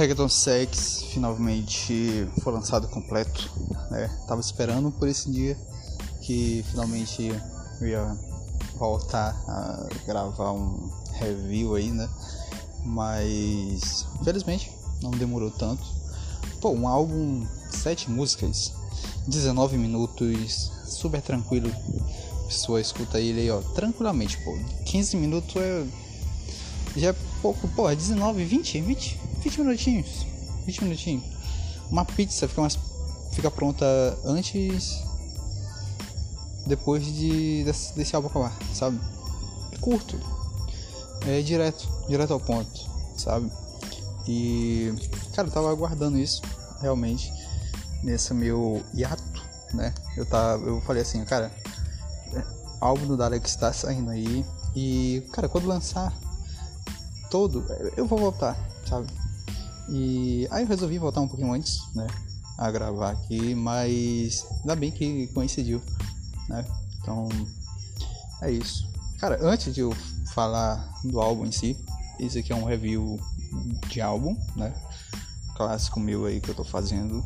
Reggaeton Sex finalmente foi lançado completo, né? Tava esperando por esse dia que finalmente eu ia voltar a gravar um review aí, né? Mas infelizmente não demorou tanto. Pô, um álbum, sete músicas, 19 minutos, super tranquilo. A pessoa escuta ele aí, ó, tranquilamente, pô. 15 minutos é. Já é pouco, pô, é 19, 20, 20, 20 minutinhos. 20 minutinhos. Uma pizza fica, mais, fica pronta antes. Depois de, desse, desse álbum acabar, sabe? É curto. É direto, direto ao ponto, sabe? E, cara, eu tava aguardando isso, realmente, nesse meu hiato, né? Eu, tava, eu falei assim, cara, álbum do Dalek está saindo aí, e, cara, quando lançar todo, eu vou voltar, sabe? E aí eu resolvi voltar um pouquinho antes, né? A gravar aqui, mas ainda bem que coincidiu, né? Então, é isso. Cara, antes de eu falar do álbum em si, esse aqui é um review de álbum, né? Clássico meu aí que eu tô fazendo.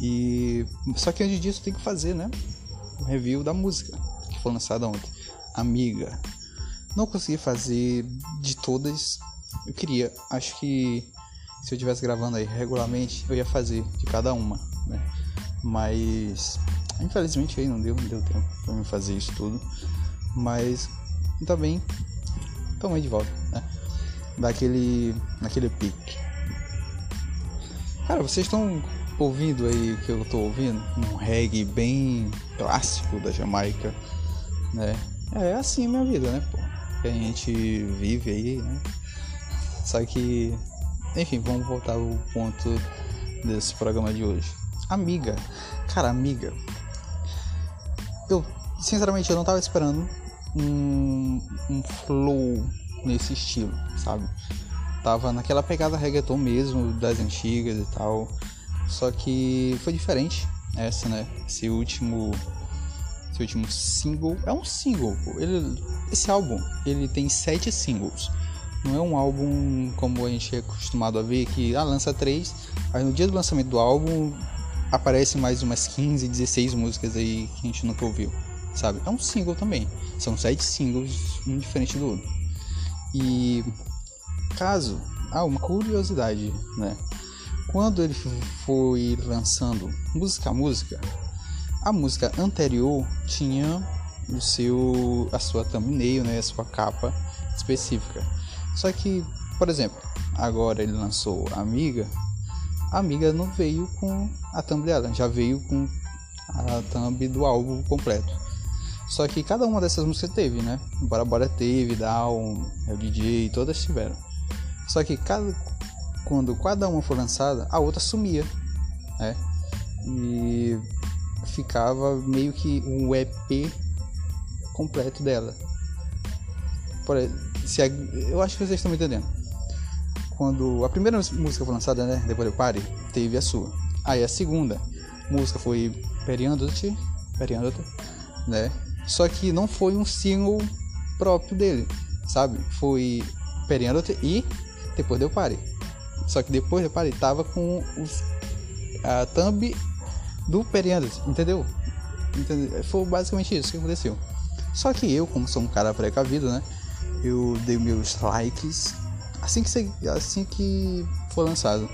E só que antes disso tem que fazer, né? Um review da música que foi lançada ontem. Amiga. Não consegui fazer de todas. Eu queria, acho que se eu estivesse gravando aí regularmente, eu ia fazer de cada uma, né? Mas infelizmente aí não deu, não deu tempo para me fazer isso tudo. Mas também tomei de volta, né? daquele naquele pique. Cara, vocês estão ouvindo aí o que eu tô ouvindo? Um reggae bem clássico da Jamaica, né? É assim a minha vida, né, pô? Que a gente vive aí, né? Só que, enfim, vamos voltar ao ponto desse programa de hoje. Amiga, cara, amiga. Eu, sinceramente, eu não tava esperando um, um flow nesse estilo, sabe? Tava naquela pegada reggaeton mesmo, das antigas e tal. Só que foi diferente essa, né? Esse último. Esse último single. É um single, pô. Ele, esse álbum, ele tem sete singles. Não é um álbum como a gente é acostumado a ver, que ah, lança três, aí no dia do lançamento do álbum aparecem mais umas 15, 16 músicas aí que a gente nunca ouviu, sabe? É um single também. São sete singles, um diferente do outro. E caso, ah, uma curiosidade, né? Quando ele foi lançando música a música, a música anterior tinha o seu a sua thumbnail, né, a sua capa específica. Só que, por exemplo, agora ele lançou Amiga, a Amiga não veio com a thumb dela, já veio com a thumb do álbum completo. Só que cada uma dessas músicas teve, né? Bora Bora teve, Down, o DJ, todas tiveram. Só que cada, quando cada uma for lançada, a outra sumia, né? E ficava meio que um EP completo dela. Se eu acho que vocês estão me entendendo. Quando a primeira música foi lançada, né? Depois do Party, teve a sua. Aí a segunda música foi Periandote, Periandote, né? Só que não foi um single próprio dele, sabe? Foi Periandote e depois deu Pare. Só que depois do Pare tava com os, a thumb do Periandote, entendeu? entendeu? Foi basicamente isso que aconteceu. Só que eu, como sou um cara precavido, né? Eu dei meus likes assim que, assim que foi lançado.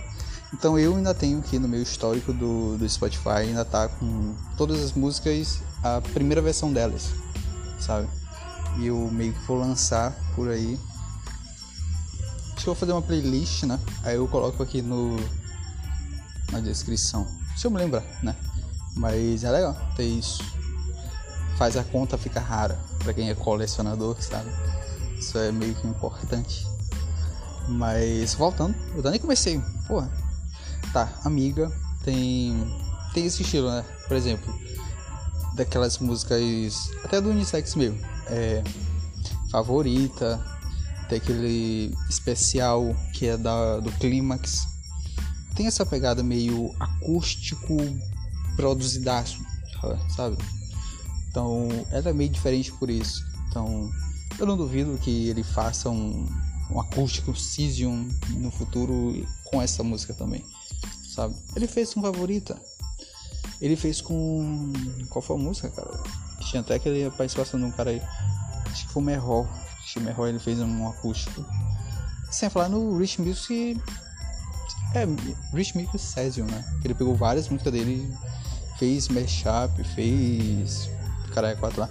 Então eu ainda tenho aqui no meu histórico do, do Spotify, ainda tá com todas as músicas, a primeira versão delas, sabe? E eu meio que vou lançar por aí. Acho que vou fazer uma playlist, né? Aí eu coloco aqui no na descrição. Se eu me lembrar, né? Mas é legal ter isso. Faz a conta ficar rara para quem é colecionador, sabe? Isso é meio que importante. Mas voltando, eu nem comecei. Porra, tá, amiga, tem tem esse estilo, né? Por exemplo, daquelas músicas até do unissex mesmo, é favorita, tem aquele especial que é da do clímax. Tem essa pegada meio acústico produzidaço, sabe? Então, ela é meio diferente por isso. Então, eu não duvido que ele faça um, um acústico Cesium no futuro com essa música também, sabe? Ele fez com Favorita. Ele fez com. Qual foi a música, cara? Tinha até aquele participação de um cara aí. Acho que foi o Merrol. Acho que o Merrol ele fez um acústico. Sem falar no Rich Music. É, Rich Music Cesium, né? Ele pegou várias músicas dele, fez mashup, fez. Caralho, quatro lá.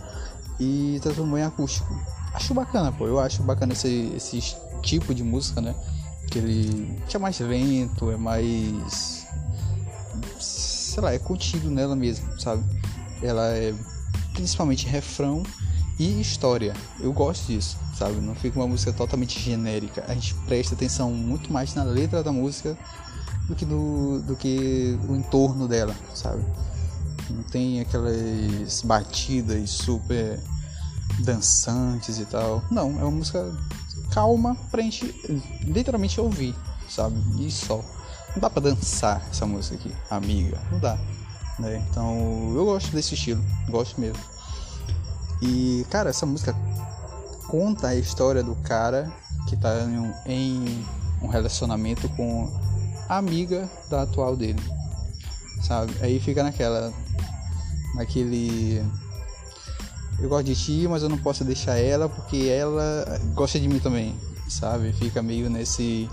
E transformou em acústico. Acho bacana, pô. Eu acho bacana esse, esse tipo de música, né? Que ele é mais lento, é mais. Sei lá, é contido nela mesmo, sabe? Ela é principalmente refrão e história. Eu gosto disso, sabe? Não fica uma música totalmente genérica. A gente presta atenção muito mais na letra da música do que do, do que o entorno dela, sabe? Não tem aquelas batidas super dançantes e tal. Não, é uma música calma pra gente literalmente ouvir, sabe? E só. Não dá pra dançar essa música aqui, amiga. Não dá. Né? Então eu gosto desse estilo, gosto mesmo. E cara, essa música conta a história do cara que tá em um, em um relacionamento com a amiga da atual dele, sabe? Aí fica naquela, naquele eu gosto de ti, mas eu não posso deixar ela porque ela gosta de mim também, sabe? Fica meio nesse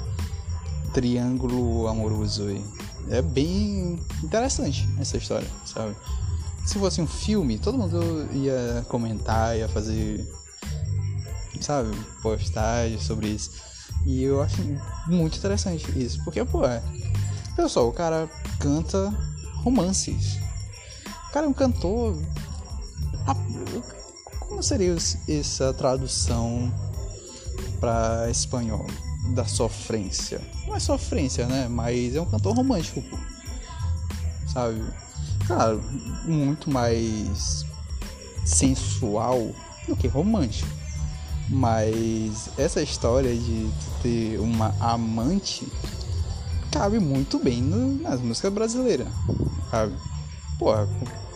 triângulo amoroso aí. É bem interessante essa história, sabe? Se fosse um filme, todo mundo ia comentar, ia fazer, sabe, postagem sobre isso. E eu acho muito interessante isso, porque, pô, é. Pessoal, o cara canta romances. O cara é um cantor como seria essa tradução para espanhol da sofrência? Não é sofrência, né? Mas é um cantor romântico, pô. sabe? Claro, muito mais sensual do que romântico. Mas essa história de ter uma amante cabe muito bem nas músicas brasileiras, sabe? Pô,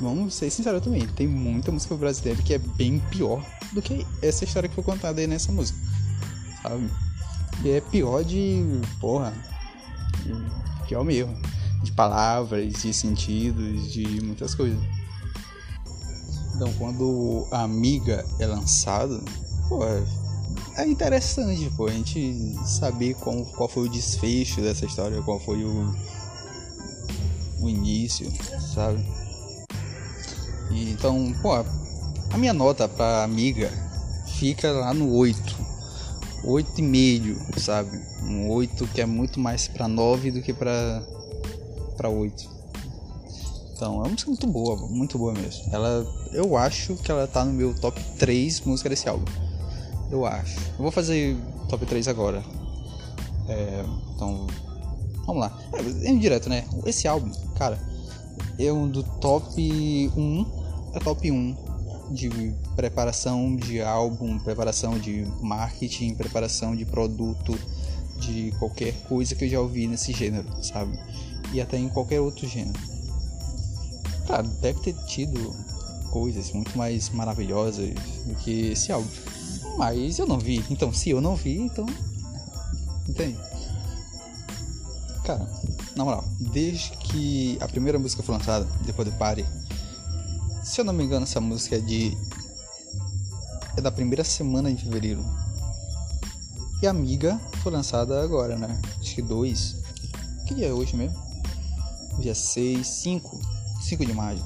vamos ser sinceros também, tem muita música brasileira que é bem pior do que essa história que foi contada aí nessa música, sabe? E é pior de, porra, pior mesmo, de palavras, de sentidos, de muitas coisas. Então, quando a Amiga é lançado, pô, é interessante, pô, a gente saber como, qual foi o desfecho dessa história, qual foi o o início, sabe? Então, pô, a minha nota pra amiga fica lá no 8. 8,5, sabe? Um 8 que é muito mais pra 9 do que pra, pra 8. Então, é uma música muito boa, muito boa mesmo. Ela, eu acho que ela tá no meu top 3 música desse álbum. Eu acho. Eu vou fazer top 3 agora. É, então, Vamos lá. É, é né? Esse álbum, cara, é um do top 1. É top 1 de preparação de álbum, preparação de marketing, preparação de produto, de qualquer coisa que eu já ouvi nesse gênero, sabe? E até em qualquer outro gênero. Claro, deve ter tido coisas muito mais maravilhosas do que esse álbum. Mas eu não vi. Então, se eu não vi, então. Entende? Cara, na moral, desde que a primeira música foi lançada, depois do Party, se eu não me engano, essa música é de. é da primeira semana de fevereiro. E Amiga foi lançada agora, né? Acho que dois. Que dia é hoje mesmo? Dia 6, 5. 5 de maio.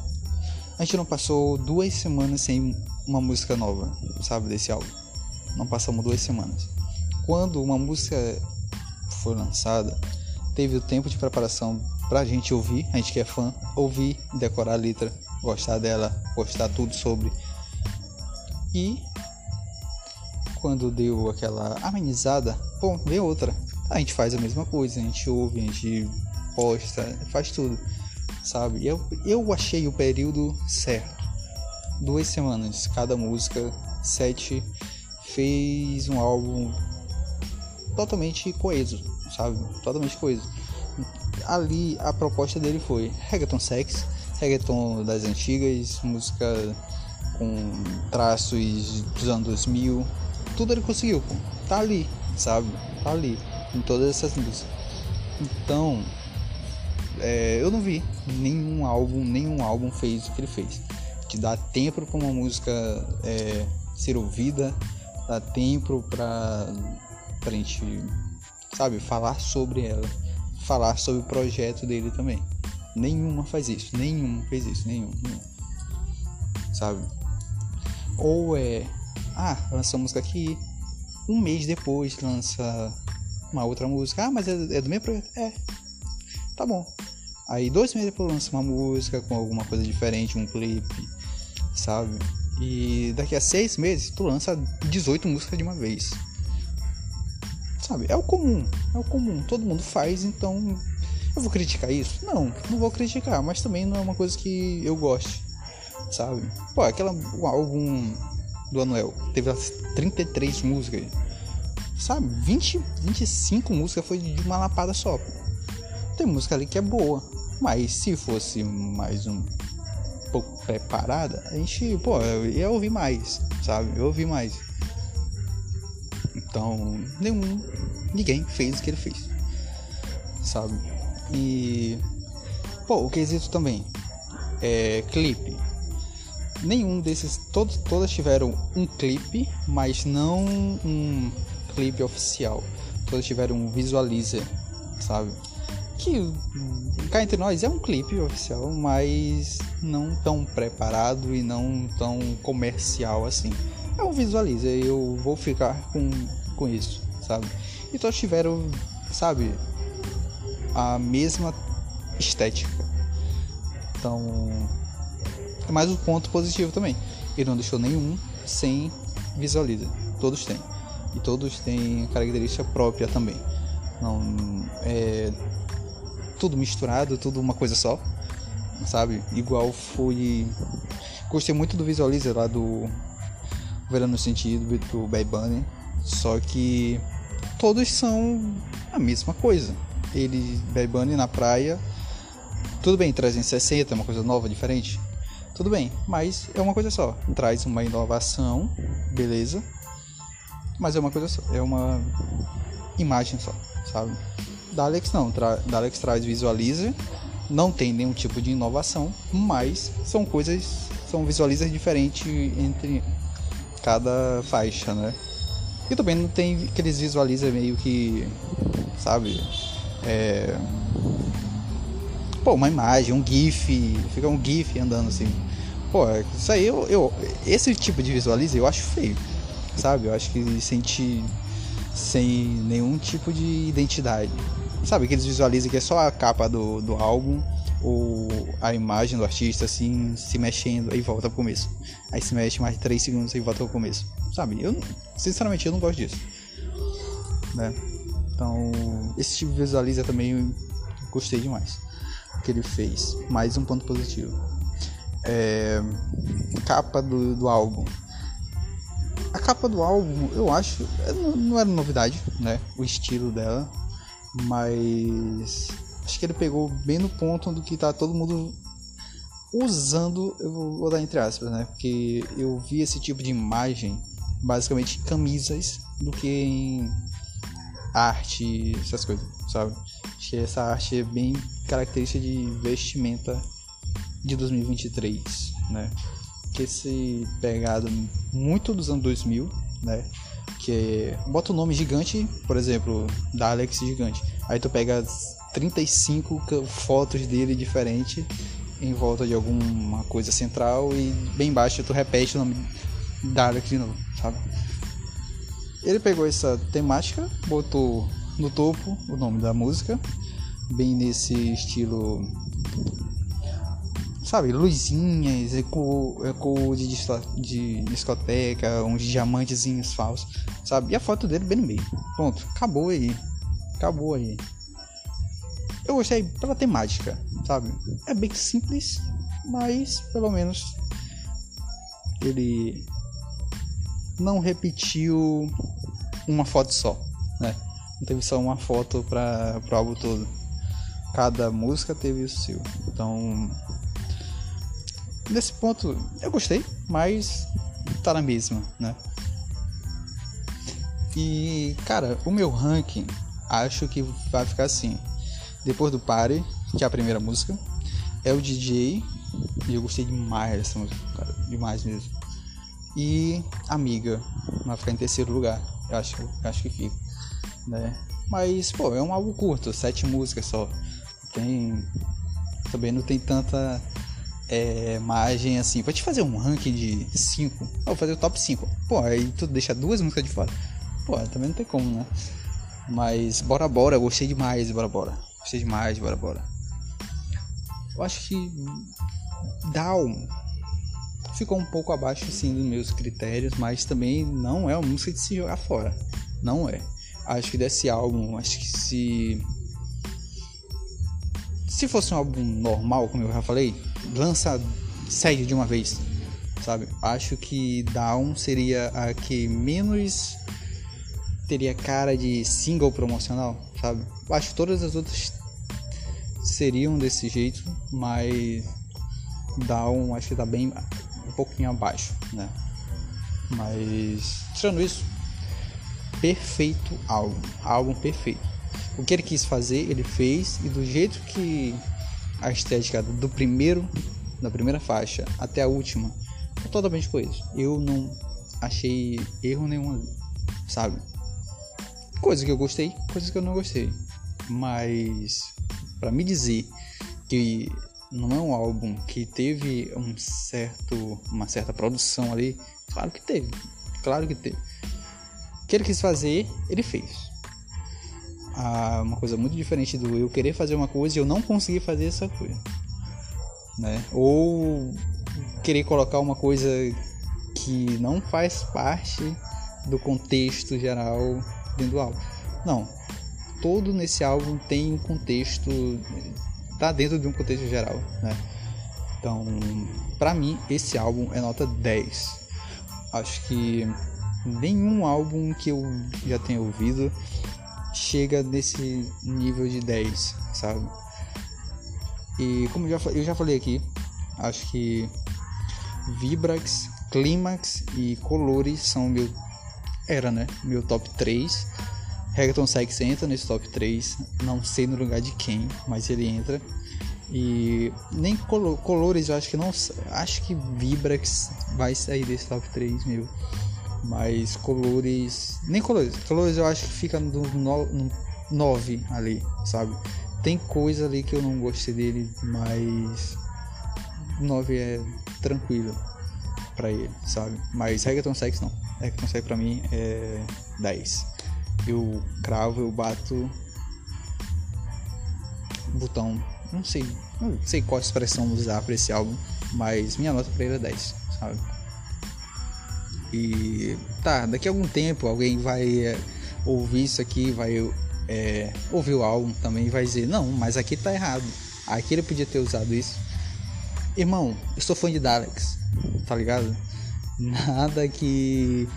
A gente não passou duas semanas sem uma música nova, sabe? Desse álbum. Não passamos duas semanas. Quando uma música foi lançada, teve o tempo de preparação pra gente ouvir, a gente que é fã, ouvir, decorar a letra, gostar dela, gostar tudo sobre. E quando deu aquela amenizada, bom, vem outra. A gente faz a mesma coisa, a gente ouve, a gente posta, faz tudo, sabe? Eu, eu achei o período certo. Duas semanas, cada música, sete, fez um álbum totalmente coeso, sabe? Totalmente coisa. Ali a proposta dele foi reggaeton sex, reggaeton das antigas, música com traços dos anos 2000, tudo ele conseguiu, pô. Tá ali, sabe? Tá ali, em todas essas músicas. Então, é, eu não vi nenhum álbum, nenhum álbum fez o que ele fez. Que dá tempo para uma música é, ser ouvida, dá tempo pra, pra gente, sabe, falar sobre ela, falar sobre o projeto dele também. Nenhuma faz isso, nenhum fez isso, nenhum, nenhum. Sabe? Ou é, ah, lança a música aqui, um mês depois lança uma outra música. Ah, mas é, é do mesmo projeto? É. Tá bom. Aí dois meses depois lança uma música com alguma coisa diferente, um clipe, sabe? E daqui a seis meses tu lança 18 músicas de uma vez. Sabe? É o comum. É o comum. Todo mundo faz, então. Eu vou criticar isso? Não, não vou criticar, mas também não é uma coisa que eu goste. Sabe? Pô, aquela. O álbum do Anuel teve as 33 músicas. Sabe? 20, 25 músicas foi de uma lapada só. Tem música ali que é boa. Mas se fosse mais um pouco preparada, a gente, pô, ia ouvir mais, sabe? Eu ouvi mais. Então, nenhum, ninguém fez o que ele fez, sabe? E, pô, o quesito também é clipe. Nenhum desses, todos, todas tiveram um clipe, mas não um clipe oficial. Todas tiveram um visualizer, sabe? que cá entre nós é um clipe oficial, mas não tão preparado e não tão comercial assim. É um visualiza, eu vou ficar com, com isso, sabe? E todos tiveram, sabe, a mesma estética. Então, é mais um ponto positivo também. Ele não deixou nenhum sem visualiza. Todos têm. E todos têm característica própria também. Não é tudo misturado, tudo uma coisa só, sabe? Igual foi. Gostei muito do Visualizer lá do Verano Sentido, do Bad Bunny, só que todos são a mesma coisa. Ele, Bunny na praia, tudo bem, 360, uma coisa nova, diferente, tudo bem, mas é uma coisa só. Traz uma inovação, beleza, mas é uma coisa só, é uma imagem só, sabe? Da Alex não, tra da Alex traz visualizer, não tem nenhum tipo de inovação, mas são coisas, são visualizers diferentes entre cada faixa, né? E também não tem aqueles visualizers meio que, sabe, é... Pô, uma imagem, um GIF, fica um GIF andando assim. Pô, isso aí eu, eu esse tipo de visualizer eu acho feio, sabe? Eu acho que sente sem nenhum tipo de identidade. Sabe, que eles visualizam que é só a capa do, do álbum ou a imagem do artista assim se mexendo e volta pro começo. Aí se mexe mais 3 segundos e volta pro começo. Sabe? Eu sinceramente eu não gosto disso. Né? Então, esse tipo de visualiza também gostei demais que ele fez. Mais um ponto positivo. É, capa do, do álbum. A capa do álbum, eu acho, é, não era novidade, né? O estilo dela, mas acho que ele pegou bem no ponto do que tá todo mundo usando, eu vou dar entre aspas, né? Porque eu vi esse tipo de imagem basicamente em camisas do que em arte, essas coisas, sabe? Acho que essa arte é bem característica de vestimenta de 2023, né? Que esse pegado muito dos anos 2000, né? Que bota o nome gigante, por exemplo, da Alex Gigante. Aí tu pega 35 fotos dele diferentes em volta de alguma coisa central e bem embaixo tu repete o nome da Alex de novo, sabe? Ele pegou essa temática, botou no topo o nome da música, bem nesse estilo sabe, luzinhas, eco, eco de, de discoteca, uns diamantezinhos falsos, sabe? E a foto dele bem no meio. Pronto, acabou aí. Acabou aí. Eu gostei pela temática, sabe? É bem simples, mas pelo menos ele não repetiu uma foto só, né? Não teve só uma foto para o álbum todo. Cada música teve o seu. Então, nesse ponto eu gostei, mas tá na mesma, né? E, cara, o meu ranking acho que vai ficar assim. Depois do Party, que é a primeira música, é o DJ, e eu gostei demais dessa música, cara, demais mesmo. E Amiga, vai ficar em terceiro lugar, eu acho, eu acho que fica, né? Mas, pô, é um álbum curto, sete músicas só. Tem. Também não tem tanta é, margem assim. Pra te fazer um ranking de 5, eu vou fazer o top 5. Pô, aí tu deixa duas músicas de fora. Pô, também não tem como, né? Mas Bora Bora, gostei demais de Bora Bora. Gostei demais de Bora Bora. Eu acho que Down ficou um pouco abaixo assim dos meus critérios, mas também não é uma música de se jogar fora. Não é. Acho que desse álbum, acho que se. Se fosse um álbum normal, como eu já falei, lança sede de uma vez, sabe? Acho que Down seria a que menos teria cara de single promocional, sabe? Acho que todas as outras seriam desse jeito, mas Down acho que tá bem pouquinho abaixo, né? Mas tirando isso, perfeito álbum, álbum perfeito. O que ele quis fazer, ele fez e do jeito que a estética do primeiro, da primeira faixa até a última, é totalmente coisa. Eu não achei erro nenhum, sabe? Coisas que eu gostei, coisas que eu não gostei. Mas para me dizer que não é um álbum que teve um certo, uma certa produção ali, claro que teve, claro que teve que ele quis fazer, ele fez. Ah, uma coisa muito diferente do eu querer fazer uma coisa e eu não conseguir fazer essa coisa. Né? Ou querer colocar uma coisa que não faz parte do contexto geral dentro do álbum. Não. Todo nesse álbum tem um contexto. Tá dentro de um contexto geral, né? Então, para mim, esse álbum é nota 10. Acho que nenhum álbum que eu já tenha ouvido chega nesse nível de 10, sabe? E como eu já, eu já falei aqui, acho que Vibrax, Climax e Colores são meu era, né? Meu top 3. Reggaeton Sex entra nesse top 3, não sei no lugar de quem, mas ele entra. E nem Colores eu acho que não, acho que Vibrax vai sair desse top 3, meu. Mas colores. Nem colores. Colores eu acho que fica no, no 9 ali, sabe? Tem coisa ali que eu não gostei dele, mas 9 é tranquilo para ele, sabe? Mas Reggaeton Sex não. Reggaeton Sex pra mim é 10. Eu cravo, eu bato botão, não sei, não sei qual expressão usar para esse álbum, mas minha nota para ele é 10, sabe? E tá, daqui a algum tempo alguém vai é, ouvir isso aqui, vai é, ouvir o álbum também e vai dizer: Não, mas aqui tá errado. Aqui ele podia ter usado isso. Irmão, eu sou fã de Daleks, tá ligado? Nada que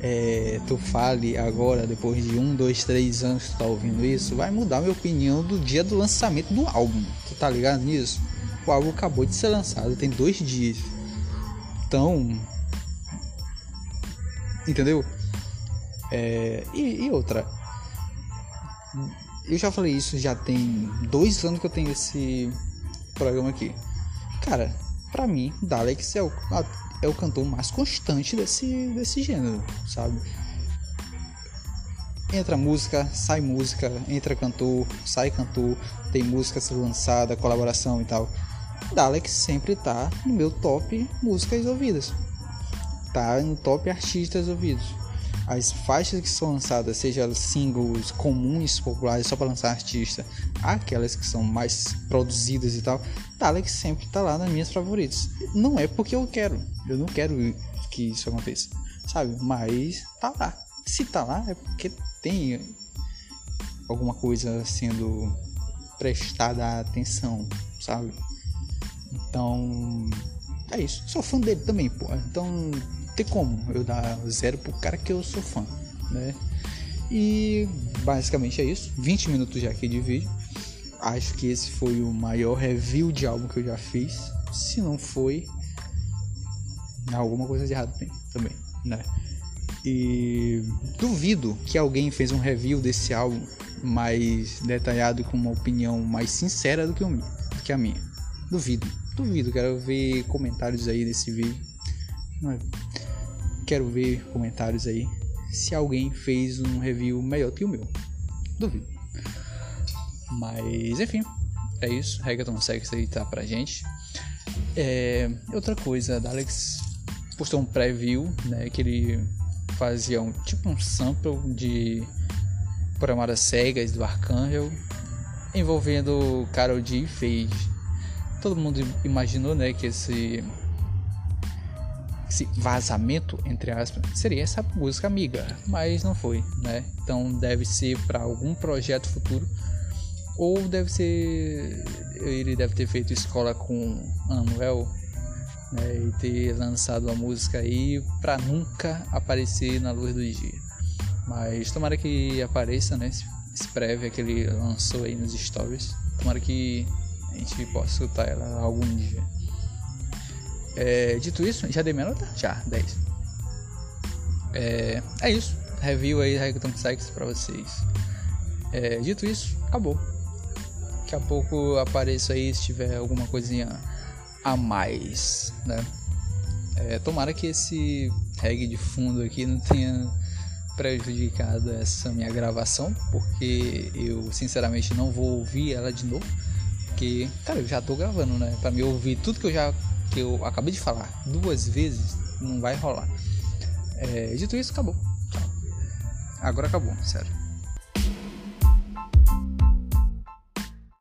é, tu fale agora, depois de um, dois, três anos que tu tá ouvindo isso, vai mudar minha opinião do dia do lançamento do álbum. Tu tá ligado nisso? O álbum acabou de ser lançado, tem dois dias. Então, Entendeu? É, e, e, outra. Eu já falei isso, já tem dois anos que eu tenho esse programa aqui. Cara, pra mim, Daleks é o, é o cantor mais constante desse, desse gênero, sabe? Entra música, sai música, entra cantor, sai cantor, tem música sendo lançada, colaboração e tal. Daleks sempre tá no meu top músicas ouvidas tá no top artistas ouvidos. As faixas que são lançadas, seja singles comuns, populares, só para lançar artista, aquelas que são mais produzidas e tal, Dalek sempre tá lá nas minhas favoritas. Não é porque eu quero, eu não quero que isso aconteça, sabe? Mas tá lá. Se tá lá é porque tem alguma coisa sendo prestada atenção, sabe? Então, é isso. Sou fã dele também, pô. Então, tem como eu dar zero pro cara que eu sou fã, né? E basicamente é isso. 20 minutos já aqui de vídeo. Acho que esse foi o maior review de álbum que eu já fiz. Se não foi, alguma coisa de errado tem também, né? E duvido que alguém fez um review desse álbum mais detalhado com uma opinião mais sincera do que, o, do que a minha. Duvido, duvido. Quero ver comentários aí nesse vídeo. É? Quero ver comentários aí se alguém fez um review melhor que o meu. Duvido. Mas enfim, é isso. Reggaeton Sex aí tá pra gente. É, outra coisa, da Alex postou um preview, né? Que ele fazia um tipo um sample de programadas cegas do Arcangel envolvendo Carol D e. Todo mundo imaginou, né, que esse esse vazamento entre aspas seria essa música amiga, mas não foi, né? Então deve ser para algum projeto futuro ou deve ser ele deve ter feito escola com Anuel né, e ter lançado a música aí para nunca aparecer na luz do dia. Mas tomara que apareça, né? Esse prévia que ele lançou aí nos stories. Tomara que a gente possa escutar ela algum dia. É, dito isso, já dei minha nota? Já, 10. É, é isso. Review aí Reggaeton Sex pra vocês. É, dito isso, acabou. Daqui a pouco apareço aí se tiver alguma coisinha a mais, né? É, tomara que esse reggae de fundo aqui não tenha prejudicado essa minha gravação, porque eu sinceramente não vou ouvir ela de novo, porque, cara, eu já tô gravando, né? Para me ouvir tudo que eu já que eu acabei de falar duas vezes, não vai rolar. É, dito isso, acabou. Agora acabou, sério.